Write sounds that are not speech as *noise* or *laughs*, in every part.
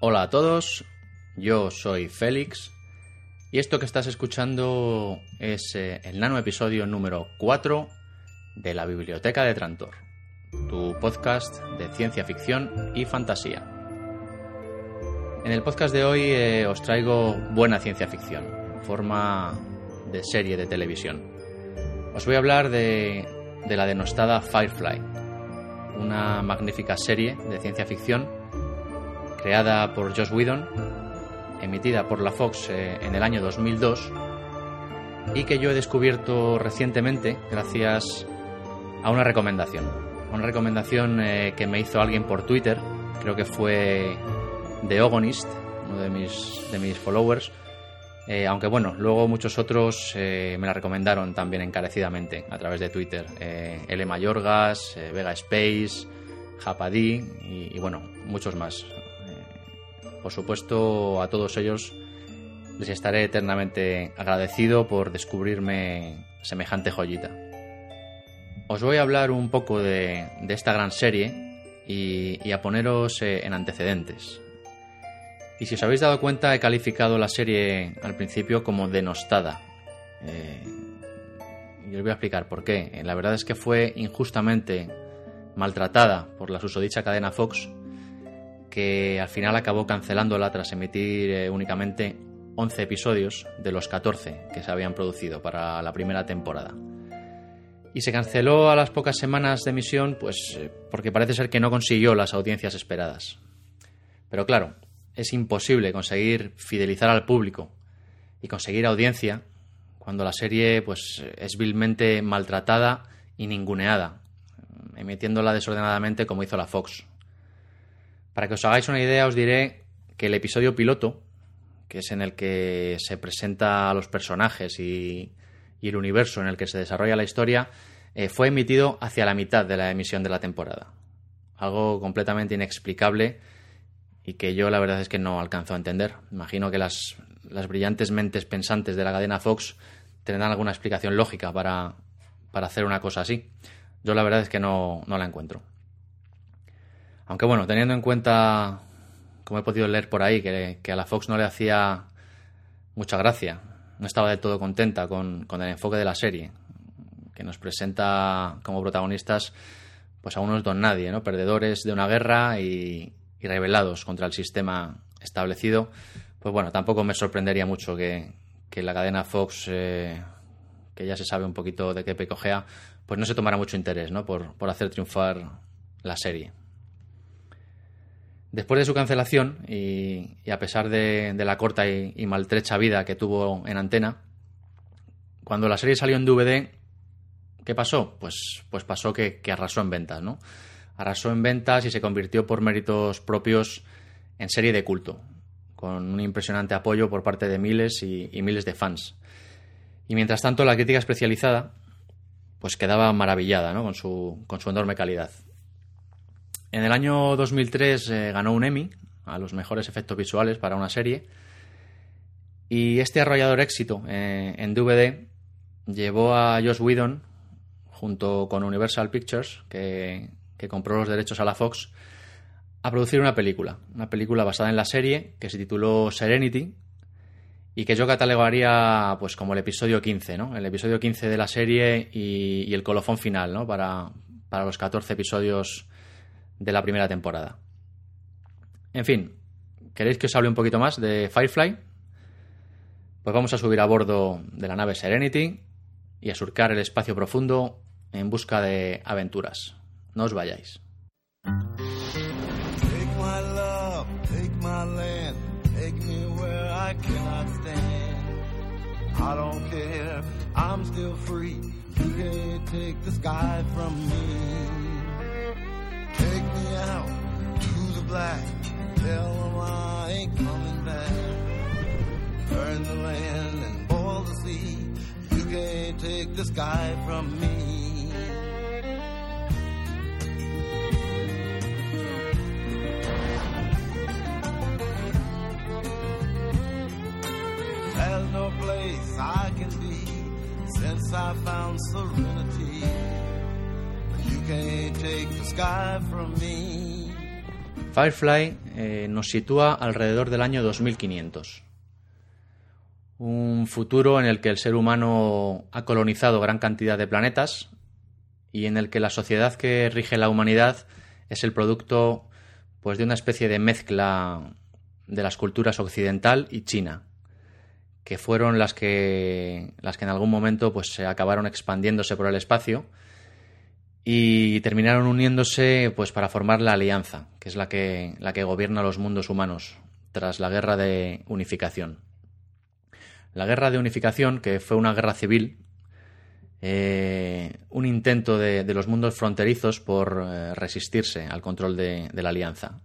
Hola a todos, yo soy Félix y esto que estás escuchando es eh, el nano episodio número 4 de la Biblioteca de Trantor, tu podcast de ciencia ficción y fantasía. En el podcast de hoy eh, os traigo buena ciencia ficción, en forma de serie de televisión. Os voy a hablar de, de la denostada Firefly, una magnífica serie de ciencia ficción creada por Josh Whedon, emitida por la Fox eh, en el año 2002 y que yo he descubierto recientemente gracias a una recomendación. Una recomendación eh, que me hizo alguien por Twitter, creo que fue The Ogonist, uno de mis, de mis followers. Eh, aunque bueno, luego muchos otros me la recomendaron también encarecidamente a través de Twitter. L. Mayorgas, Vega Space, Japadi y, y bueno, muchos más. Por supuesto, a todos ellos les estaré eternamente agradecido por descubrirme semejante joyita. Os voy a hablar un poco de, esta gran serie y, a poneros eh, en antecedentes. Y si os habéis dado cuenta, he calificado la serie al principio como denostada. Eh, y os voy a explicar por qué. La verdad es que fue injustamente maltratada por la susodicha cadena Fox que al final acabó cancelándola tras emitir eh, únicamente 11 episodios de los 14 que se habían producido para la primera temporada. Y se canceló a las pocas semanas de emisión, pues eh, porque parece ser que no consiguió las audiencias esperadas. Pero claro, es imposible conseguir fidelizar al público y conseguir audiencia cuando la serie pues es vilmente maltratada y ninguneada, emitiéndola desordenadamente como hizo la Fox. Para que os hagáis una idea, os diré que el episodio piloto, que es en el que se presenta a los personajes y, el universo en el que se desarrolla la historia, eh, fue emitido hacia la mitad de la emisión de la temporada. Algo completamente inexplicable y que yo la verdad es que no alcanzo a entender. Imagino que las, brillantes mentes pensantes de la cadena Fox tendrán alguna explicación lógica para, hacer una cosa así. Yo la verdad es que no la encuentro. Aunque bueno, teniendo en cuenta, como he podido leer por ahí, que, a la Fox no le hacía mucha gracia, no estaba del todo contenta con, el enfoque de la serie, que nos presenta como protagonistas pues a unos don nadie, ¿no? perdedores de una guerra y, rebelados contra el sistema establecido, pues bueno, tampoco me sorprendería mucho que, la cadena Fox, eh, que ya se sabe un poquito de qué pecojea, pues no se tomara mucho interés ¿no? por, por hacer triunfar la serie. Después de su cancelación, y, a pesar de, la corta y, maltrecha vida que tuvo en antena, cuando la serie salió en DVD, ¿qué pasó? Pues, pues pasó que, arrasó en ventas, ¿no? Arrasó en ventas y se convirtió por méritos propios en serie de culto, con un impresionante apoyo por parte de miles y, miles de fans. Y mientras tanto, la crítica especializada pues quedaba maravillada ¿no? con, su, con su enorme calidad. En el año 2003 eh, ganó un Emmy a los mejores efectos visuales para una serie. Y este arrollador éxito eh, en DVD llevó a Josh Whedon, junto con Universal Pictures, que, compró los derechos a la Fox, a producir una película. Una película basada en la serie que se tituló Serenity y que yo catalogaría pues como el episodio 15, ¿no? El episodio 15 de la serie y, el colofón final, ¿no? Para, para los 14 episodios de la primera temporada. En fin, ¿queréis que os hable un poquito más de Firefly? Pues vamos a subir a bordo de la nave Serenity y a surcar el espacio profundo en busca de aventuras. No os vayáis. Black. Tell them I ain't coming back. Burn the land and boil the sea. You can't take the sky from me. There's no place I can be since I found serenity. Firefly eh, nos sitúa alrededor del año 2500. Un futuro en el que el ser humano ha colonizado gran cantidad de planetas y en el que la sociedad que rige la humanidad es el producto pues, de una especie de mezcla de las culturas occidental y china, que fueron las que, las que en algún momento pues, se acabaron expandiéndose por el espacio y terminaron uniéndose pues para formar la alianza, que es la que, la que gobierna los mundos humanos tras la guerra de unificación. La guerra de unificación, que fue una guerra civil, eh, un intento de, los mundos fronterizos por eh, resistirse al control de, la alianza.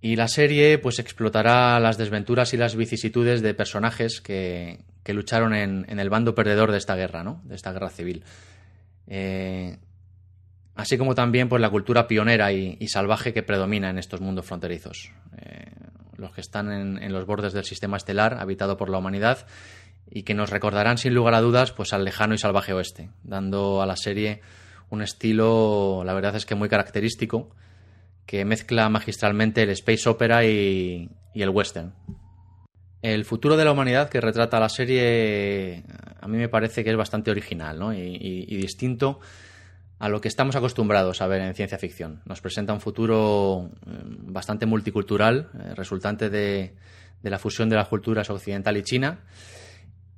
Y la serie pues explotará las desventuras y las vicisitudes de personajes que, lucharon en, en, el bando perdedor de esta guerra, ¿no? de esta guerra civil. Eh, así como también pues, la cultura pionera y, salvaje que predomina en estos mundos fronterizos. Eh, los que están en, los bordes del sistema estelar habitado por la humanidad y que nos recordarán sin lugar a dudas pues, al lejano y salvaje oeste, dando a la serie un estilo, la verdad es que muy característico, que mezcla magistralmente el space opera y el western. El futuro de la humanidad que retrata la serie a mí me parece que es bastante original y, distinto a lo que estamos acostumbrados a ver en ciencia ficción. Nos presenta un futuro eh, bastante multicultural, eh, resultante de, la fusión de las culturas occidental y china,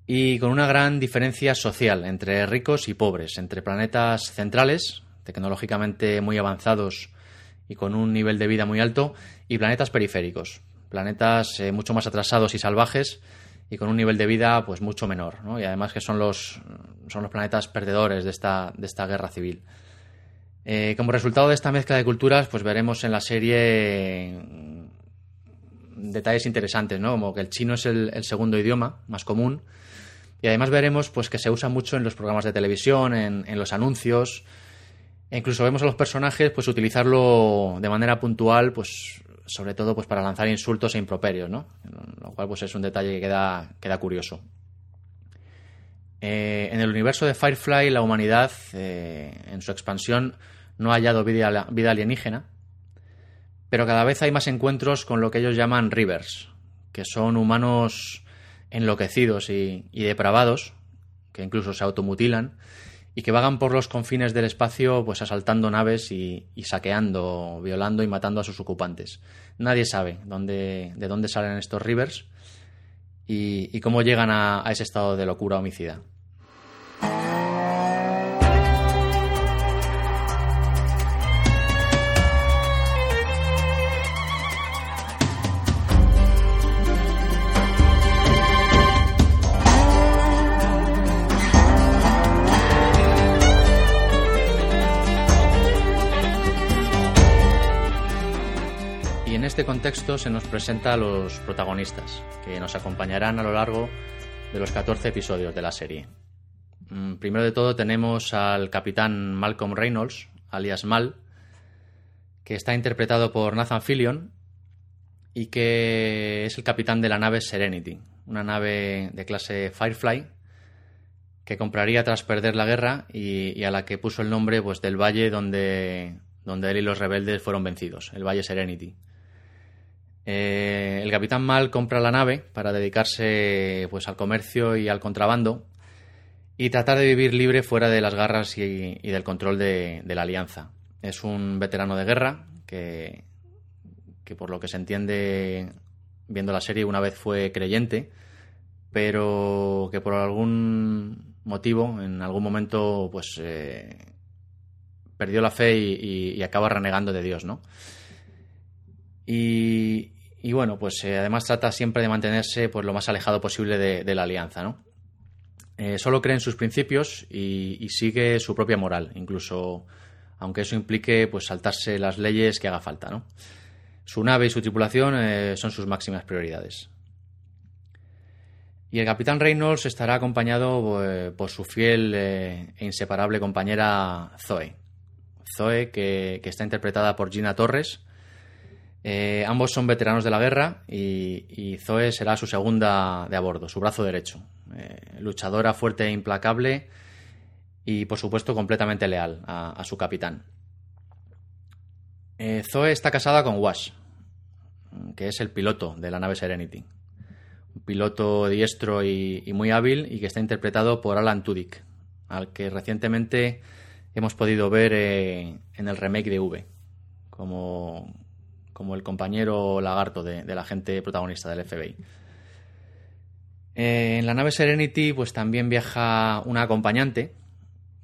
y con una gran diferencia social entre ricos y pobres, entre planetas centrales, tecnológicamente muy avanzados y con un nivel de vida muy alto, y planetas periféricos, planetas eh, mucho más atrasados y salvajes y con un nivel de vida pues mucho menor, Y además que son los, son los planetas perdedores de esta, de esta guerra civil. Eh, como resultado de esta mezcla de culturas, pues veremos en la serie detalles interesantes, ¿no? Como que el chino es el, segundo idioma más común. Y además veremos pues que se usa mucho en los programas de televisión, en, en los anuncios. E incluso vemos a los personajes pues utilizarlo de manera puntual, pues sobre todo pues para lanzar insultos e improperios, ¿no? Lo cual pues es un detalle que queda, queda curioso. Eh, en el universo de Firefly, la humanidad, eh, en su expansión, no ha hallado vida, vida, alienígena, pero cada vez hay más encuentros con lo que ellos llaman rivers, que son humanos enloquecidos y, y depravados, que incluso se automutilan, y que vagan por los confines del espacio pues asaltando naves y, saqueando, violando y matando a sus ocupantes. Nadie sabe dónde, de dónde salen estos rivers y, cómo llegan a ese estado de locura homicida. Este contexto se nos presenta a los protagonistas, que nos acompañarán a lo largo de los 14 episodios de la serie. Mm, primero de todo tenemos al capitán Malcolm Reynolds, alias Mal, que está interpretado por Nathan Fillion y que es el capitán de la nave Serenity, una nave de clase Firefly que compraría tras perder la guerra y, a la que puso el nombre pues, del valle donde, donde él y los rebeldes fueron vencidos, el Valle Serenity. Eh, el capitán Mal compra la nave para dedicarse pues, al comercio y al contrabando y tratar de vivir libre fuera de las garras y, del control de, la alianza. Es un veterano de guerra que, que, por lo que se entiende viendo la serie, una vez fue creyente, pero que por algún motivo, en algún momento, pues eh, perdió la fe y, y, acaba renegando de Dios, ¿no? Y, bueno, pues eh, además trata siempre de mantenerse pues, lo más alejado posible de, la alianza, ¿no? Eh, solo cree en sus principios y, sigue su propia moral, incluso aunque eso implique pues saltarse las leyes que haga falta, ¿no? Su nave y su tripulación eh, son sus máximas prioridades. Y el capitán Reynolds estará acompañado por su fiel e inseparable compañera Zoe. Zoe, que, que, está interpretada por Gina Torres, eh, ambos son veteranos de la guerra y, Zoe será su segunda de a bordo, su brazo derecho. Eh, luchadora fuerte e implacable y, por supuesto, completamente leal a, su capitán. Eh, Zoe está casada con Wash, que es el piloto de la nave Serenity. Un piloto diestro y, muy hábil y que está interpretado por Alan Tudyk, al que recientemente hemos podido ver en el remake de V, como, como el compañero lagarto de, la gente protagonista del FBI. Eh, en la nave Serenity, pues también viaja una acompañante,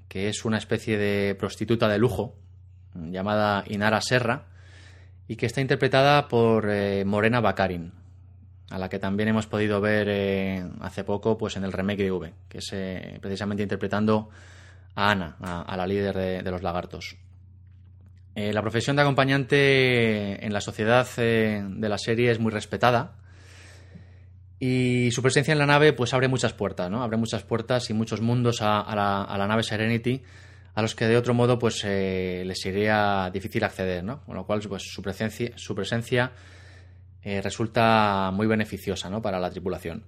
que es una especie de prostituta de lujo, llamada Inara Serra, y que está interpretada por eh, Morena Bakarin, a la que también hemos podido ver eh, hace poco pues en el remake de V, que es precisamente interpretando a Ana, a, la líder de, los lagartos. La profesión de acompañante en la sociedad de la serie es muy respetada y su presencia en la nave pues abre muchas puertas, ¿no? Abre muchas puertas y muchos mundos a, la, a la, nave Serenity a los que de otro modo pues eh, les sería difícil acceder, ¿no? Con lo cual pues su presencia, su presencia eh, resulta muy beneficiosa, ¿no? Para la tripulación.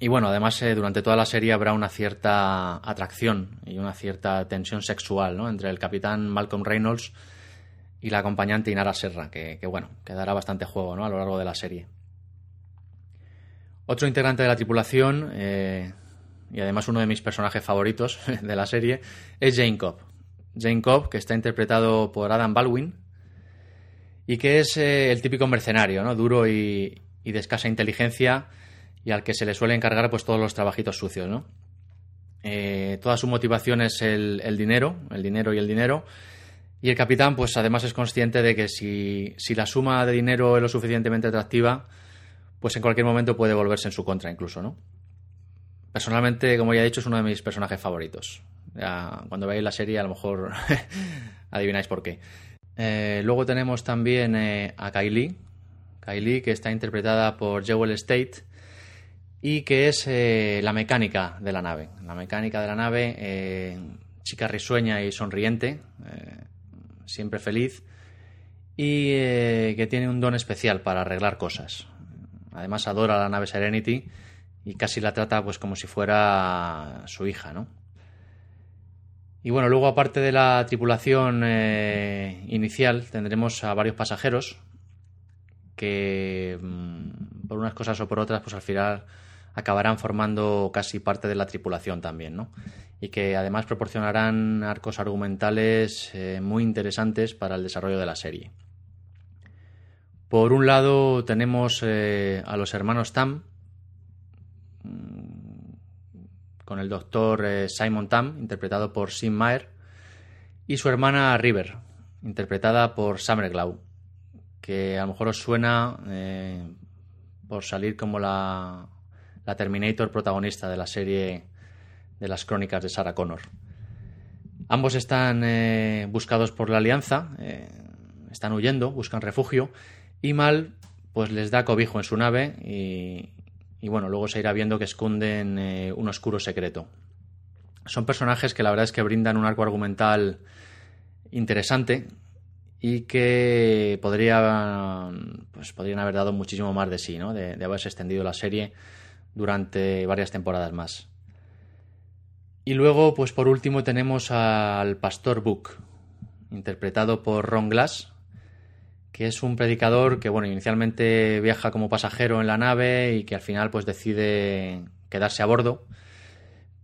Y bueno, además eh, durante toda la serie habrá una cierta atracción y una cierta tensión sexual, ¿no? Entre el capitán Malcolm Reynolds y la acompañante Inara Serra, que, bueno, que dará bastante juego, ¿no? A lo largo de la serie. Otro integrante de la tripulación, y además uno de mis personajes favoritos *laughs* de la serie, es Jane Cobb. Jane Cobb, que está interpretado por Adam Baldwin y que es eh, el típico mercenario, ¿no? Duro y, de escasa inteligencia y al que se le suele encargar pues todos los trabajitos sucios, ¿no? Eh, toda su motivación es el, dinero, el dinero y el dinero. Y el capitán, pues además es consciente de que si, si la suma de dinero es lo suficientemente atractiva, pues en cualquier momento puede volverse en su contra incluso, ¿no? Personalmente, como ya he dicho, es uno de mis personajes favoritos. cuando veáis la serie, a lo mejor *laughs* adivináis por qué. Eh, luego tenemos también eh, a Kylie. Kylie, que está interpretada por Jewel State y que es eh, la mecánica de la nave. La mecánica de la nave, chica risueña y sonriente, siempre feliz y que tiene un don especial para arreglar cosas. Además adora la nave Serenity y casi la trata pues como si fuera su hija, ¿no? Y bueno, luego aparte de la tripulación eh, inicial tendremos a varios pasajeros que mm, por unas cosas o por otras pues al final acabarán formando casi parte de la tripulación también, ¿no? Y que además proporcionarán arcos argumentales eh, muy interesantes para el desarrollo de la serie. Por un lado tenemos eh, a los hermanos Tam, con el doctor eh, Simon Tam, interpretado por Sim Mayer, y su hermana River, interpretada por Summer Glau, que a lo mejor os suena por salir como la, la, Terminator protagonista de la serie de las crónicas de Sarah Connor. Ambos están eh, buscados por la Alianza, están huyendo, buscan refugio, y Mal pues les da cobijo en su nave y, bueno, luego se irá viendo que esconden eh, un oscuro secreto. Son personajes que la verdad es que brindan un arco argumental interesante y que podría, pues, podrían haber dado muchísimo más de sí, ¿no? de haberse extendido la serie durante varias temporadas más. Y luego, pues por último, tenemos al Pastor Book, interpretado por Ron Glass, que es un predicador que, bueno, inicialmente viaja como pasajero en la nave y que al final pues decide quedarse a bordo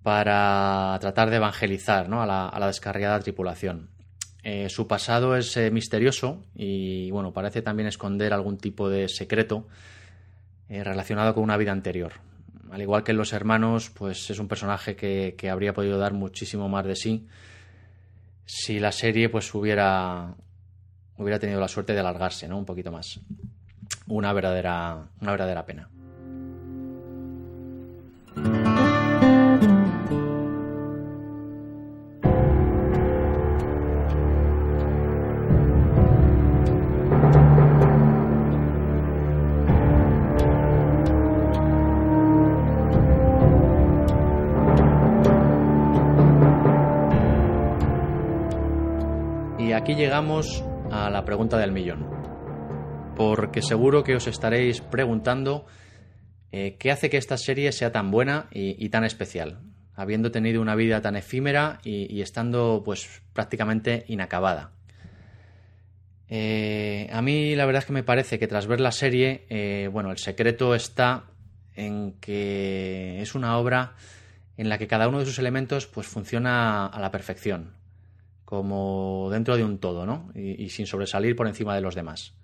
para tratar de evangelizar ¿no? a, la, descarriada tripulación. Eh, su pasado es eh, misterioso y, bueno, parece también esconder algún tipo de secreto eh, relacionado con una vida anterior. Al igual que en Los Hermanos, pues es un personaje que, habría podido dar muchísimo más de sí si la serie pues hubiera hubiera tenido la suerte de alargarse, ¿no? Un poquito más. Una verdadera, una verdadera pena. Del millón. Porque seguro que os estaréis preguntando eh, qué hace que esta serie sea tan buena y, tan especial, habiendo tenido una vida tan efímera y, estando pues prácticamente inacabada. Eh, a mí la verdad es que me parece que tras ver la serie, eh, bueno, el secreto está en que es una obra en la que cada uno de sus elementos pues funciona a la perfección, como dentro de un todo, ¿no? Y, sin sobresalir por encima de los demás.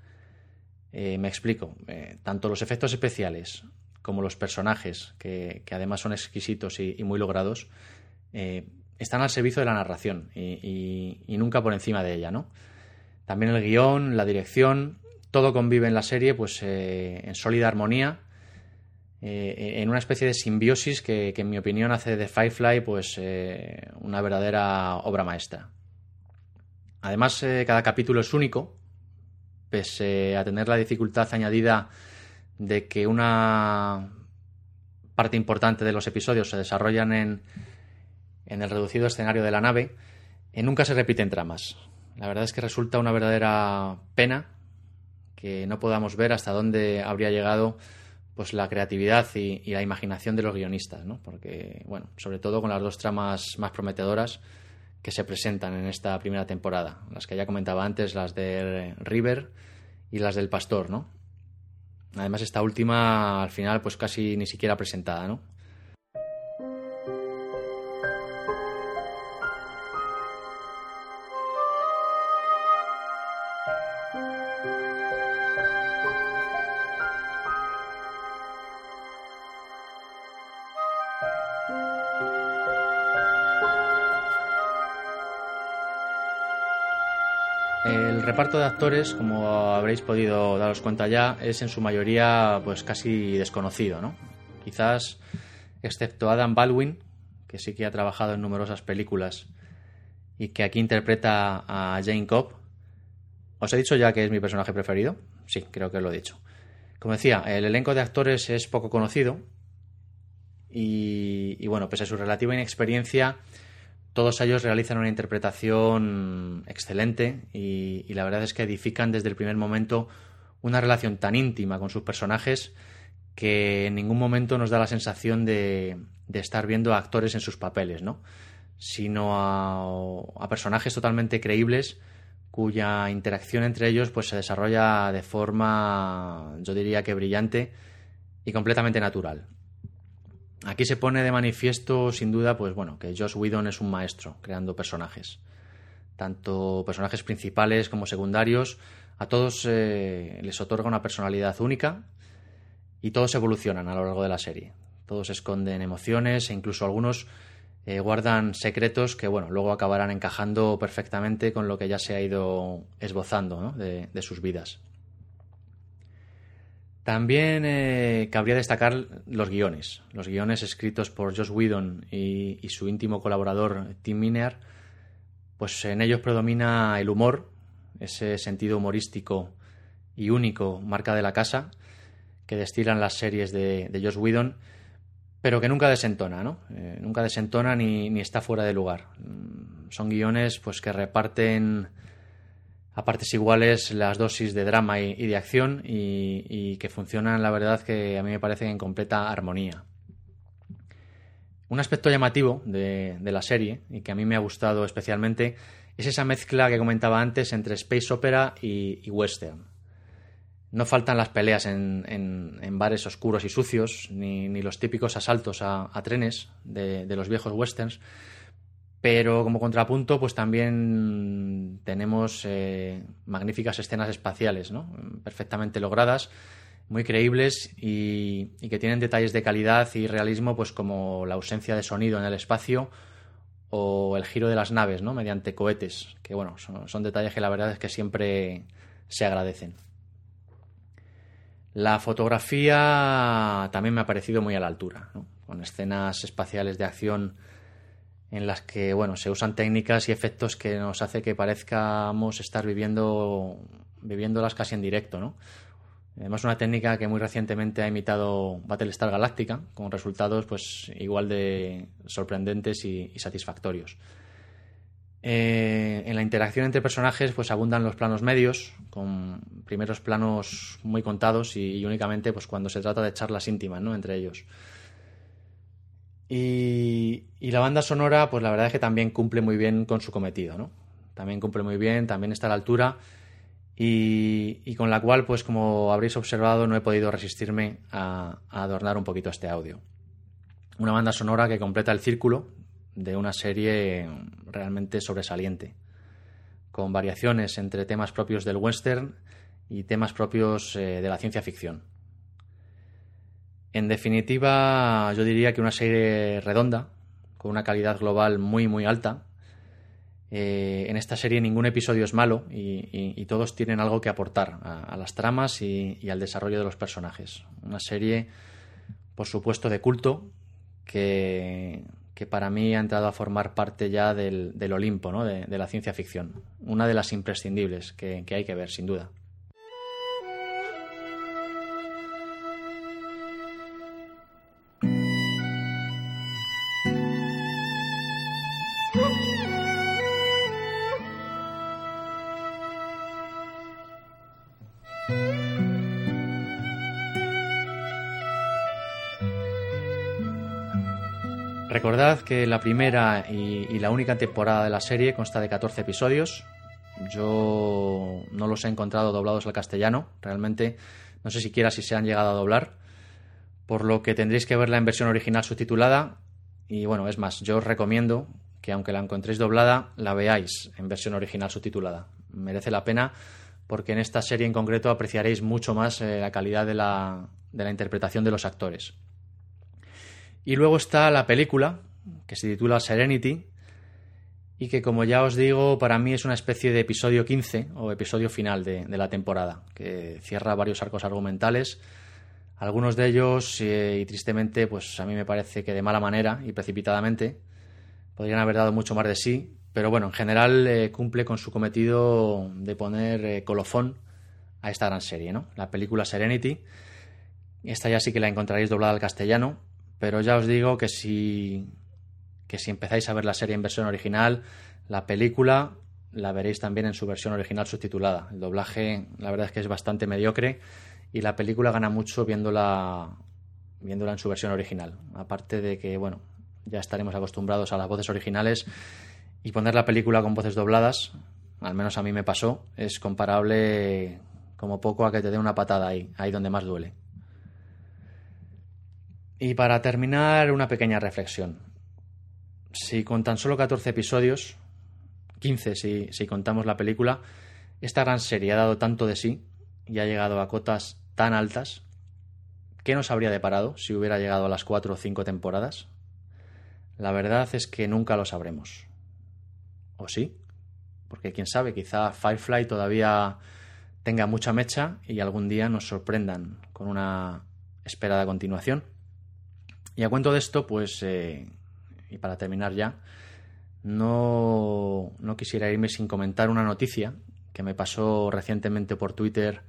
Eh, me explico. tanto los efectos especiales como los personajes, que, además son exquisitos y, muy logrados, están al servicio de la narración y, nunca por encima de ella, ¿no? También el guion, la dirección, todo convive en la serie pues eh, en sólida armonía, eh, en una especie de simbiosis que, en mi opinión hace de Firefly pues eh, una verdadera obra maestra. Además, cada capítulo es único, pese a tener la dificultad añadida de que una parte importante de los episodios se desarrollan en, en el reducido escenario de la nave, nunca se repiten tramas. La verdad es que resulta una verdadera pena que no podamos ver hasta dónde habría llegado pues la creatividad y, la imaginación de los guionistas, ¿no? Porque, bueno, sobre todo con las dos tramas más prometedoras que se presentan en esta primera temporada, las que ya comentaba antes, las de River y las del Pastor, ¿no? Además, esta última, al final, pues casi ni siquiera presentada, ¿no? El reparto de actores, como habréis podido daros cuenta ya, es en su mayoría pues casi desconocido, ¿no? Quizás, excepto Adam Baldwin, que sí que ha trabajado en numerosas películas y que aquí interpreta a Jane Cobb. ¿Os he dicho ya que es mi personaje preferido? Sí, creo que lo he dicho. Como decía, el elenco de actores es poco conocido y, y bueno, pese a su relativa inexperiencia, todos ellos realizan una interpretación excelente y, la verdad es que edifican desde el primer momento una relación tan íntima con sus personajes que en ningún momento nos da la sensación de, estar viendo a actores en sus papeles, ¿no? sino a, personajes totalmente creíbles cuya interacción entre ellos pues se desarrolla de forma yo diría que brillante y completamente natural. Aquí se pone de manifiesto, sin duda, pues bueno, que Josh Whedon es un maestro creando personajes. Tanto personajes principales como secundarios, a todos eh, les otorga una personalidad única y todos evolucionan a lo largo de la serie. Todos esconden emociones e incluso algunos eh, guardan secretos que, bueno, luego acabarán encajando perfectamente con lo que ya se ha ido esbozando de sus vidas. También eh, cabría destacar los guiones. Los guiones escritos por Josh Whedon y, su íntimo colaborador Tim Miner, pues en ellos predomina el humor, ese sentido humorístico y único marca de la casa que destilan las series de, de Josh Whedon, pero que nunca desentona, ¿no? Eh, nunca desentona ni, ni, está fuera de lugar. Mm, son guiones pues que reparten a partes iguales las dosis de drama y, de acción y, que funcionan, la verdad, que a mí me parece en completa armonía. Un aspecto llamativo de, la serie y que a mí me ha gustado especialmente es esa mezcla que comentaba antes entre space opera y, western. No faltan las peleas en, bares oscuros y sucios, ni, los típicos asaltos a, trenes de, de, los viejos westerns, pero como contrapunto, pues también tenemos eh, magníficas escenas espaciales, ¿no? perfectamente logradas, muy creíbles y, que tienen detalles de calidad y realismo, pues como la ausencia de sonido en el espacio o el giro de las naves, ¿no? mediante cohetes, que bueno, son, detalles que la verdad es que siempre se agradecen. La fotografía también me ha parecido muy a la altura, con escenas espaciales de acción en las que bueno se usan técnicas y efectos que nos hace que parezcamos estar viviendo viviéndolas casi en directo no además una técnica que muy recientemente ha imitado Battlestar Galactica con resultados pues igual de sorprendentes y, satisfactorios. Eh, en la interacción entre personajes pues abundan los planos medios con primeros planos muy contados y, y únicamente pues cuando se trata de charlas íntimas no entre ellos y, la banda sonora, pues la verdad es que también cumple muy bien con su cometido, ¿no? También cumple muy bien, también está a la altura. y, con la cual, pues como habréis observado, no he podido resistirme a, adornar un poquito este audio. Una banda sonora que completa el círculo de una serie realmente sobresaliente, con variaciones entre temas propios del western y temas propios eh, de la ciencia ficción. En definitiva, yo diría que una serie redonda, con una calidad global muy muy alta, eh, en esta serie ningún episodio es malo y, todos tienen algo que aportar a, las tramas y, al desarrollo de los personajes. Una serie, por supuesto, de culto que, para mí ha entrado a formar parte ya del, Olimpo de, la ciencia ficción. Una de las imprescindibles que hay que ver, sin duda. Recordad que la primera y, la única temporada de la serie consta de 14 episodios. Yo no los he encontrado doblados al castellano, realmente no sé siquiera si se han llegado a doblar, por lo que tendréis que verla en versión original subtitulada. Y bueno, es más, yo os recomiendo que aunque la encontréis doblada, la veáis en versión original subtitulada. Merece la pena porque en esta serie en concreto apreciaréis mucho más eh, la calidad de la interpretación de los actores. Y luego está la película, que se titula Serenity, y que como ya os digo, para mí es una especie de episodio 15 o episodio final de, la temporada, que cierra varios arcos argumentales. Algunos de ellos, eh, y tristemente, pues a mí me parece que de mala manera y precipitadamente, podrían haber dado mucho más de sí, pero bueno, en general eh, cumple con su cometido de poner eh, colofón a esta gran serie, ¿no? La película Serenity. Esta ya sí que la encontraréis doblada al castellano, pero ya os digo que si, que si empezáis a ver la serie en versión original, la película la veréis también en su versión original subtitulada. El doblaje, la verdad es que es bastante mediocre y la película gana mucho viéndola, viéndola en su versión original. Aparte de que, bueno, ya estaremos acostumbrados a las voces originales y poner la película con voces dobladas, al menos a mí me pasó, es comparable como poco a que te dé una patada ahí, ahí donde más duele. Y para terminar, una pequeña reflexión. Si con tan solo 14 episodios, 15 si, contamos la película, esta gran serie ha dado tanto de sí y ha llegado a cotas tan altas, ¿qué nos habría deparado si hubiera llegado a las 4 o 5 temporadas? La verdad es que nunca lo sabremos. ¿O sí? Porque quién sabe, quizá Firefly todavía tenga mucha mecha y algún día nos sorprendan con una esperada continuación. Y a cuento de esto, pues, eh, y para terminar ya, no, no quisiera irme sin comentar una noticia que me pasó recientemente por Twitter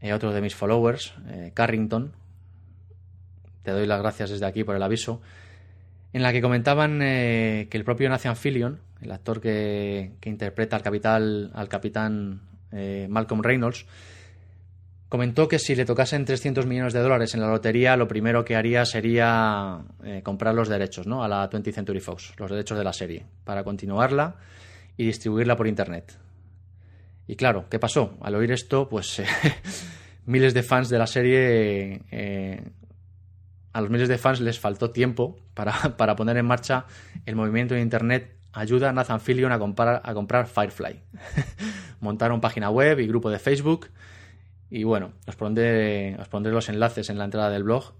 eh, otro de mis followers, eh, Carrington. Te doy las gracias desde aquí por el aviso. En la que comentaban que el propio Nathan Fillion, el actor que, que interpreta al, capital, al capitán Malcolm Reynolds, Comentó que si le tocasen 300 millones de dólares en la lotería, lo primero que haría sería eh, comprar los derechos ¿no? a la 20th Century Fox, los derechos de la serie, para continuarla y distribuirla por Internet. Y claro, ¿qué pasó? Al oír esto, pues *laughs* miles de fans de la serie, eh, a los miles de fans les faltó tiempo para, *laughs* para, poner en marcha el movimiento de Internet Ayuda a Nathan Fillion a comprar, a comprar Firefly. *laughs* Montaron página web y grupo de Facebook y bueno, os pondré, os pondré los enlaces en la entrada del blog.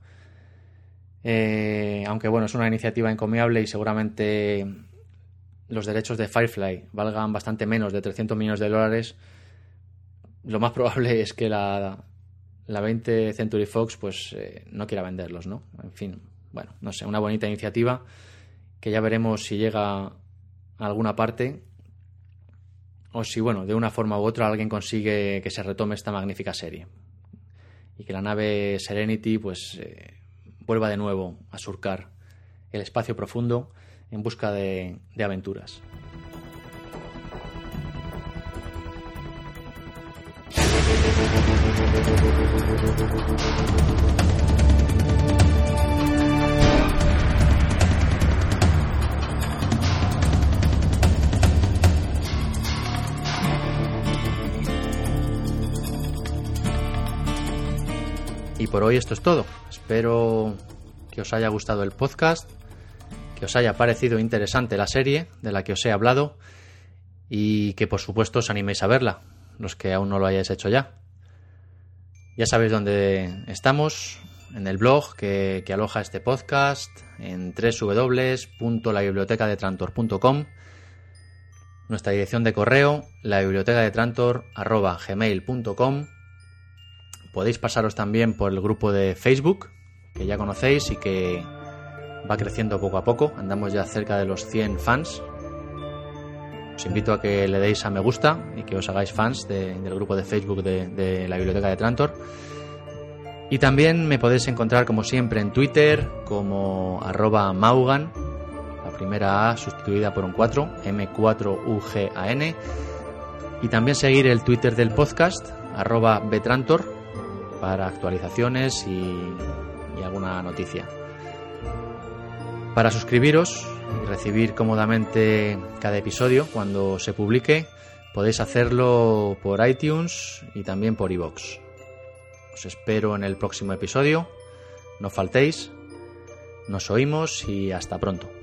Eh, aunque bueno, es una iniciativa encomiable y seguramente los derechos de Firefly valgan bastante menos de 300 millones de dólares, lo más probable es que la, la 20 Century Fox pues eh, no quiera venderlos, ¿no? En fin, bueno, no sé, una bonita iniciativa que ya veremos si llega a alguna parte o si, bueno, de una forma u otra alguien consigue que se retome esta magnífica serie y que la nave Serenity pues eh, vuelva de nuevo a surcar el espacio profundo en busca de, de aventuras. Por hoy esto es todo. Espero que os haya gustado el podcast, que os haya parecido interesante la serie de la que os he hablado y que por supuesto os animéis a verla, los que aún no lo hayáis hecho ya. Ya sabéis dónde estamos, en el blog que, aloja este podcast, en www.labibliotecadetrantor.com, nuestra dirección de correo, la biblioteca de Podéis pasaros también por el grupo de Facebook, que ya conocéis y que va creciendo poco a poco. Andamos ya cerca de los 100 fans. Os invito a que le deis a me gusta y que os hagáis fans del grupo de Facebook de, la Biblioteca de Trantor. Y también me podéis encontrar como siempre en Twitter como arroba maugan, la primera A sustituida por un 4, M4UGAN. Y también seguir el Twitter del podcast, arroba betrantor, para actualizaciones y, alguna noticia. Para suscribiros y recibir cómodamente cada episodio cuando se publique, podéis hacerlo por iTunes y también por iVoox. Os espero en el próximo episodio. No faltéis. Nos oímos y hasta pronto.